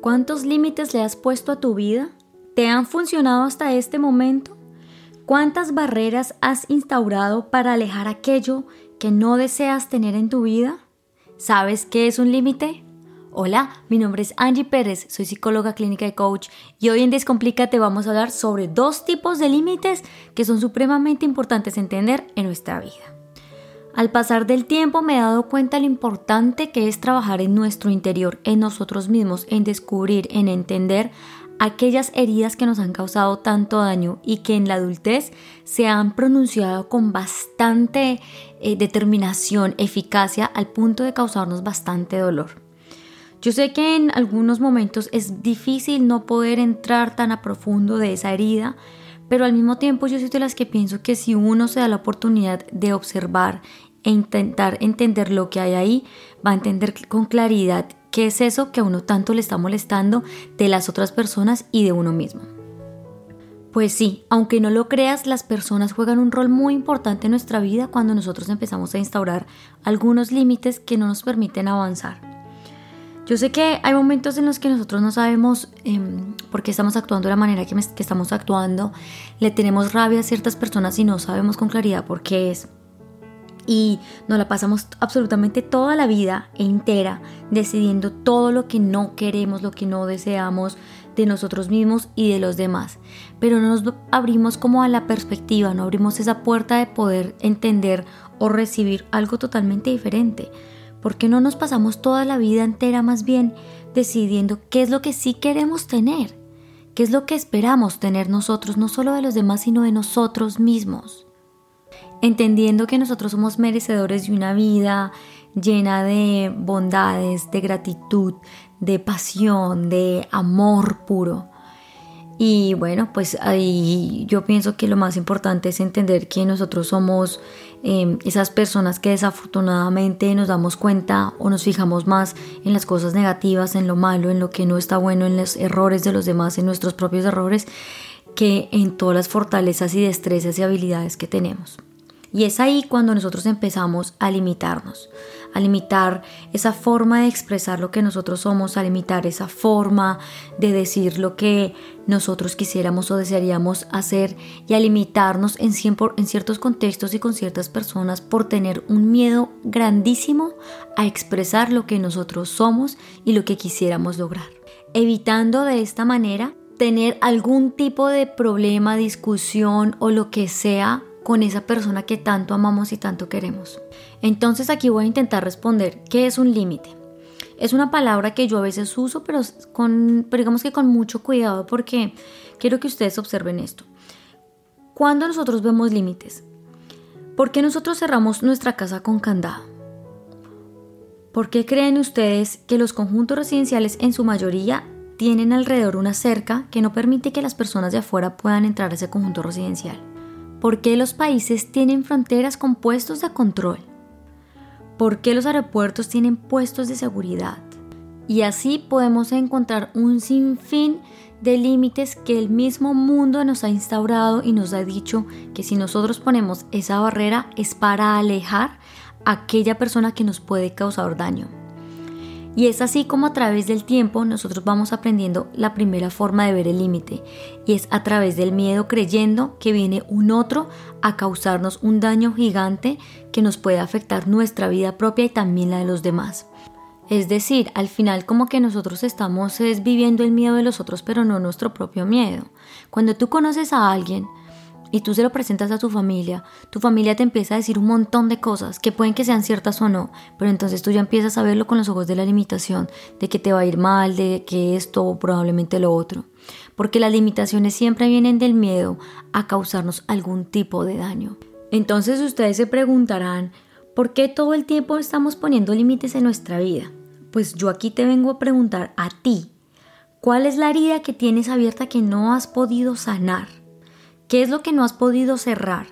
¿Cuántos límites le has puesto a tu vida? ¿Te han funcionado hasta este momento? ¿Cuántas barreras has instaurado para alejar aquello que no deseas tener en tu vida? ¿Sabes qué es un límite? Hola, mi nombre es Angie Pérez, soy psicóloga clínica y coach y hoy en Descomplícate vamos a hablar sobre dos tipos de límites que son supremamente importantes entender en nuestra vida. Al pasar del tiempo me he dado cuenta lo importante que es trabajar en nuestro interior, en nosotros mismos, en descubrir, en entender aquellas heridas que nos han causado tanto daño y que en la adultez se han pronunciado con bastante eh, determinación, eficacia, al punto de causarnos bastante dolor. Yo sé que en algunos momentos es difícil no poder entrar tan a profundo de esa herida, pero al mismo tiempo yo soy de las que pienso que si uno se da la oportunidad de observar e intentar entender lo que hay ahí, va a entender con claridad qué es eso que a uno tanto le está molestando de las otras personas y de uno mismo. Pues sí, aunque no lo creas, las personas juegan un rol muy importante en nuestra vida cuando nosotros empezamos a instaurar algunos límites que no nos permiten avanzar. Yo sé que hay momentos en los que nosotros no sabemos em, por qué estamos actuando de la manera que, que estamos actuando, le tenemos rabia a ciertas personas y no sabemos con claridad por qué es y nos la pasamos absolutamente toda la vida entera decidiendo todo lo que no queremos, lo que no deseamos de nosotros mismos y de los demás. Pero no nos abrimos como a la perspectiva, no abrimos esa puerta de poder entender o recibir algo totalmente diferente. ¿Por qué no nos pasamos toda la vida entera más bien decidiendo qué es lo que sí queremos tener? ¿Qué es lo que esperamos tener nosotros, no solo de los demás, sino de nosotros mismos? entendiendo que nosotros somos merecedores de una vida llena de bondades, de gratitud, de pasión, de amor puro. Y bueno, pues ahí yo pienso que lo más importante es entender que nosotros somos em, esas personas que desafortunadamente nos damos cuenta o nos fijamos más en las cosas negativas, en lo malo, en lo que no está bueno, en los errores de los demás, en nuestros propios errores, que en todas las fortalezas y destrezas y habilidades que tenemos. Y es ahí cuando nosotros empezamos a limitarnos, a limitar esa forma de expresar lo que nosotros somos, a limitar esa forma de decir lo que nosotros quisiéramos o desearíamos hacer y a limitarnos en, en ciertos contextos y con ciertas personas por tener un miedo grandísimo a expresar lo que nosotros somos y lo que quisiéramos lograr. Evitando de esta manera tener algún tipo de problema, discusión o lo que sea con esa persona que tanto amamos y tanto queremos. Entonces aquí voy a intentar responder, ¿qué es un límite? Es una palabra que yo a veces uso, pero, con, digamos que con mucho cuidado porque quiero que ustedes observen esto. Cuando nosotros vemos límites, ¿por qué nosotros cerramos nuestra casa con candado? ¿Por qué creen ustedes que los conjuntos residenciales en su mayoría tienen alrededor una cerca que no permite que las personas de afuera puedan entrar a ese conjunto residencial? ¿Por qué los países tienen fronteras con puestos de control? ¿Por qué los aeropuertos tienen puestos de seguridad? Y así podemos encontrar un sinfín de límites que el mismo mundo nos ha instaurado y nos ha dicho que si nosotros ponemos esa barrera es para alejar a aquella persona que nos puede causar daño. Y es así como a través del tiempo nosotros vamos aprendiendo la primera forma de ver el límite y es a través del miedo creyendo que viene un otro a causarnos un daño gigante que nos puede afectar nuestra vida propia y también la de los demás. Es decir, al final como que nosotros estamos es viviendo el miedo de los otros pero no nuestro propio miedo. Cuando tú conoces a alguien, y tú se lo presentas a tu familia, tu familia te empieza a decir un montón de cosas que pueden que sean ciertas o no, pero entonces tú ya empiezas a verlo con los ojos de la limitación, de que te va a ir mal, de que esto o probablemente lo otro. Porque las limitaciones siempre vienen del miedo a causarnos algún tipo de daño. Entonces ustedes se preguntarán, ¿por qué todo el tiempo estamos poniendo límites en nuestra vida? Pues yo aquí te vengo a preguntar a ti, ¿cuál es la herida que tienes abierta que no has podido sanar? ¿Qué es lo que no has podido cerrar?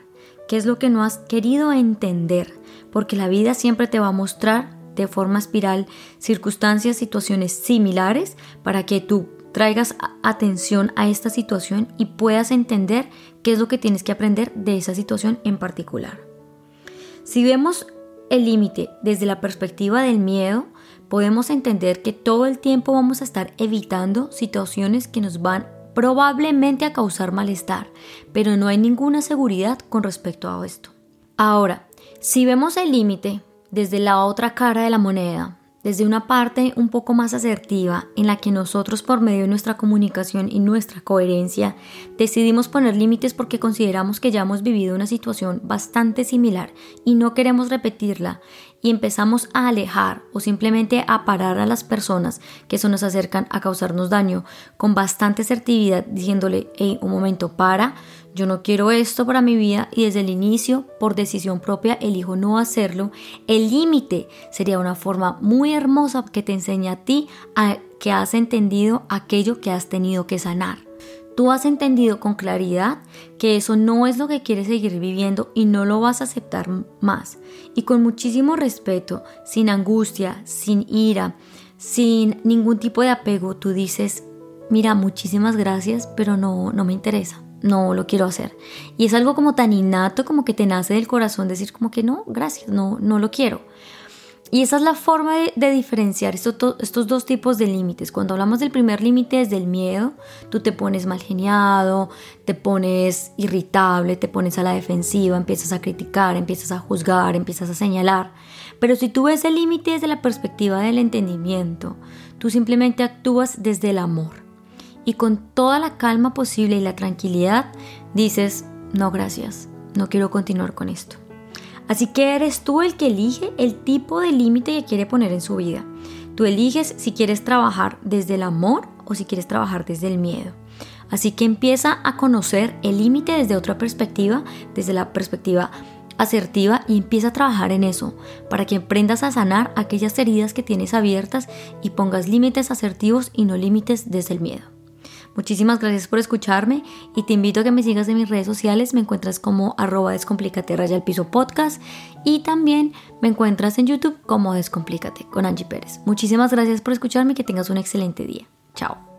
¿Qué es lo que no has querido entender? Porque la vida siempre te va a mostrar de forma espiral circunstancias, situaciones similares para que tú traigas atención a esta situación y puedas entender qué es lo que tienes que aprender de esa situación en particular. Si vemos el límite desde la perspectiva del miedo, podemos entender que todo el tiempo vamos a estar evitando situaciones que nos van probablemente a causar malestar, pero no hay ninguna seguridad con respecto a esto. Ahora, si vemos el límite desde la otra cara de la moneda, desde una parte un poco más asertiva en la que nosotros por medio de nuestra comunicación y nuestra coherencia decidimos poner límites porque consideramos que ya hemos vivido una situación bastante similar y no queremos repetirla y empezamos a alejar o simplemente a parar a las personas que se nos acercan a causarnos daño con bastante asertividad diciéndole, hey, un momento, para, yo no quiero esto para mi vida y desde el inicio, por decisión propia, elijo no hacerlo, el límite sería una forma muy hermosa que te enseña a ti a que has entendido aquello que has tenido que sanar. Tú has entendido con claridad que eso no es lo que quieres seguir viviendo y no lo vas a aceptar más. Y con muchísimo respeto, sin angustia, sin ira, sin ningún tipo de apego, tú dices, mira, muchísimas gracias, pero no, no me interesa. No lo quiero hacer. Y es algo como tan innato como que te nace del corazón decir como que no, gracias, no, no lo quiero. Y esa es la forma de, diferenciar estos dos tipos de límites. Cuando hablamos del primer límite es del miedo, tú te pones mal geniado, te pones irritable, te pones a la defensiva, empiezas a criticar, empiezas a juzgar, empiezas a señalar. Pero si tú ves el límite desde la perspectiva del entendimiento, tú simplemente actúas desde el amor. Y con toda la calma posible y la tranquilidad dices, no gracias, no quiero continuar con esto. Así que eres tú el que elige el tipo de límite que quiere poner en su vida. Tú eliges si quieres trabajar desde el amor o si quieres trabajar desde el miedo. Así que empieza a conocer el límite desde otra perspectiva, desde la perspectiva asertiva y empieza a trabajar en eso, para que aprendas a sanar aquellas heridas que tienes abiertas y pongas límites asertivos y no límites desde el miedo. Muchísimas gracias por escucharme y te invito a que me sigas en mis redes sociales. Me encuentras como arroba descomplícate raya piso podcast y también me encuentras en YouTube como Descomplícate con Angie Pérez. Muchísimas gracias por escucharme y que tengas un excelente día. Chao.